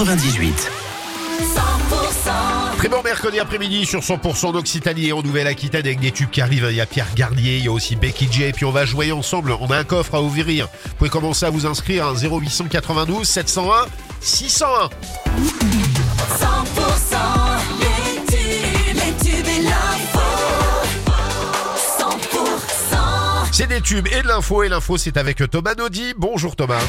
98. Très bon mercredi après-midi sur 100% d'Occitanie et en Nouvelle-Aquitaine avec des tubes qui arrivent. Il y a Pierre Garnier, il y a aussi Becky J. Et puis on va jouer ensemble. On a un coffre à ouvrir. Vous pouvez commencer à vous inscrire à 0892 701 601. 100% les tubes, les tubes et l'info. 100% C'est des tubes et de l'info. Et l'info, c'est avec Thomas Naudy. Bonjour Thomas.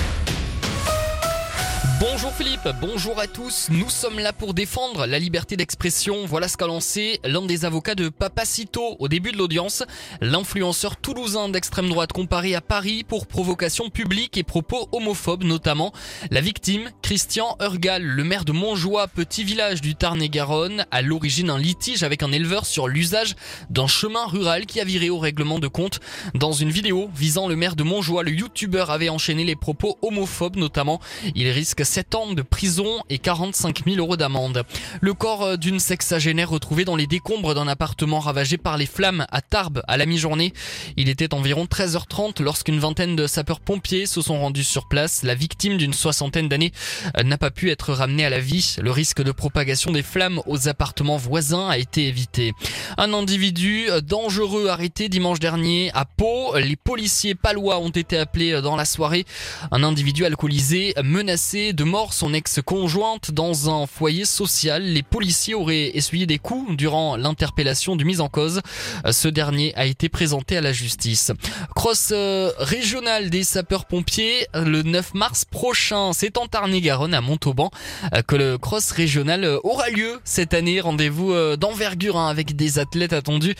Bonjour Philippe, bonjour à tous. Nous sommes là pour défendre la liberté d'expression. Voilà ce qu'a lancé l'un des avocats de Papacito au début de l'audience. L'influenceur toulousain d'extrême droite comparé à Paris pour provocation publique et propos homophobes notamment. La victime, Christian Urgal, le maire de Montjoie, petit village du Tarn-et-Garonne, à l'origine d'un litige avec un éleveur sur l'usage d'un chemin rural qui a viré au règlement de compte. Dans une vidéo visant le maire de Montjoie, le youtubeur avait enchaîné les propos homophobes notamment. Il risque 7 ans de prison et 45 000 euros d'amende. Le corps euh, d'une sexagénaire retrouvé dans les décombres d'un appartement ravagé par les flammes à Tarbes à la mi-journée. Il était environ 13h30 lorsqu'une vingtaine de sapeurs-pompiers se sont rendus sur place. La victime d'une soixantaine d'années euh, n'a pas pu être ramenée à la vie. Le risque de propagation des flammes aux appartements voisins a été évité. Un individu euh, dangereux arrêté dimanche dernier à Pau. Les policiers palois ont été appelés dans la soirée. Un individu alcoolisé menacé de mort son ex-conjointe dans un foyer social. Les policiers auraient essuyé des coups durant l'interpellation du mis en cause. Ce dernier a été présenté à la justice. Cross euh, régional des sapeurs-pompiers le 9 mars prochain. C'est en Tarn-et-Garonne à Montauban euh, que le cross régional euh, aura lieu cette année. Rendez-vous d'envergure hein, avec des athlètes attendus,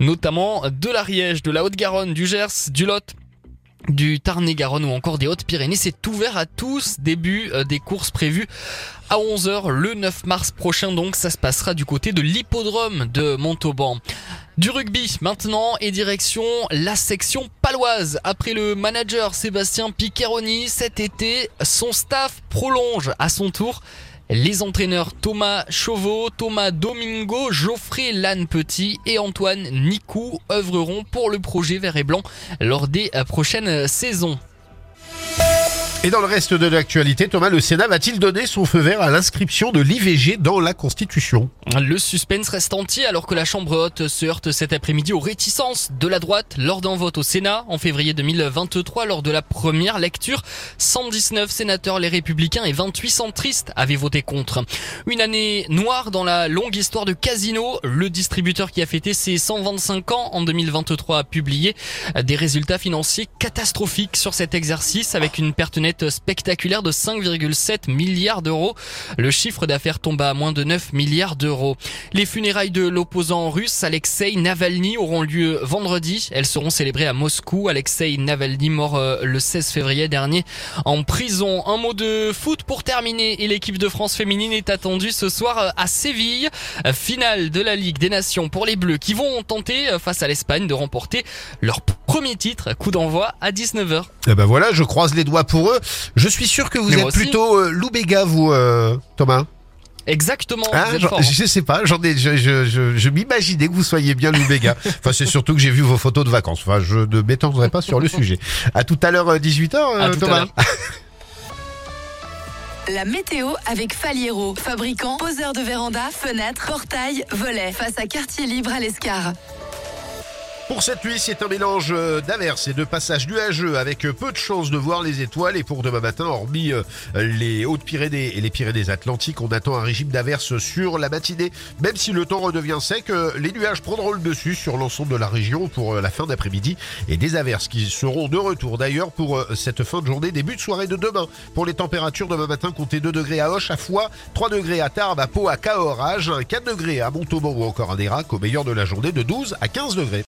notamment de l'Ariège, de la Haute-Garonne, du Gers, du Lot, du Tarn-et-Garonne ou encore des Hautes-Pyrénées. C'est ouvert à tous. Début euh, des courses prévues à 11h le 9 mars prochain. Donc ça se passera du côté de l'hippodrome de Montauban. Du rugby maintenant et direction la section paloise. Après le manager Sébastien Piccheroni cet été, son staff prolonge à son tour les entraîneurs Thomas Chauveau, Thomas Domingo, Geoffrey Lannes Petit et Antoine Nicou œuvreront pour le projet vert et blanc lors des prochaines saisons. Et dans le reste de l'actualité, Thomas, le Sénat va-t-il donner son feu vert à l'inscription de l'IVG dans la Constitution? Le suspense reste entier alors que la Chambre haute se heurte cet après-midi aux réticences de la droite lors d'un vote au Sénat en février 2023 lors de la première lecture. 119 sénateurs les républicains et 28 centristes avaient voté contre. Une année noire dans la longue histoire de Casino. Le distributeur qui a fêté ses 125 ans en 2023 a publié des résultats financiers catastrophiques sur cet exercice avec une perte nette spectaculaire de 5,7 milliards d'euros. Le chiffre d'affaires tombe à moins de 9 milliards d'euros. Les funérailles de l'opposant russe Alexei Navalny auront lieu vendredi. Elles seront célébrées à Moscou. Alexei Navalny mort euh, le 16 février dernier en prison. Un mot de foot pour terminer et l'équipe de France féminine est attendue ce soir euh, à Séville. Finale de la Ligue des Nations pour les Bleus qui vont tenter euh, face à l'Espagne de remporter leur premier titre. Coup d'envoi à 19h. Eh ben voilà, je croise les doigts pour eux. Je suis sûr que vous Mais êtes plutôt euh, Loubega, vous, euh, Thomas. Exactement. Hein, j'en- fort, hein. je sais pas, j'en ai, je, je, je, je m'imaginais que vous soyez bien Loubega. enfin, c'est surtout que j'ai vu vos photos de vacances. Enfin, je ne m'étendrai pas sur le sujet. À tout à l'heure, 18h, À tout à Thomas. l'heure. La météo avec Faliero, fabricant poseur de véranda, fenêtres, portails, volets, face à quartier libre à l'Escar. Pour cette nuit, c'est un mélange euh, d'averses et de passages nuageux avec euh, peu de chances de voir les étoiles. Et pour demain matin, hormis euh, les Hautes-Pyrénées et les Pyrénées-Atlantiques, on attend un régime d'averses sur la matinée. Même si le temps redevient sec, les nuages prendront le dessus sur l'ensemble de la région pour la fin d'après-midi. Et des averses qui seront de retour d'ailleurs pour cette fin de journée, début de soirée de demain. Pour les températures, demain matin, comptez 2 degrés à Hoche, à Foix, 3 degrés à Tarbes, à Pau, à Cahors, à Agen, 4 degrés à Montauban ou encore à Nérac. Au meilleur de la journée, de 12 à 15 degrés.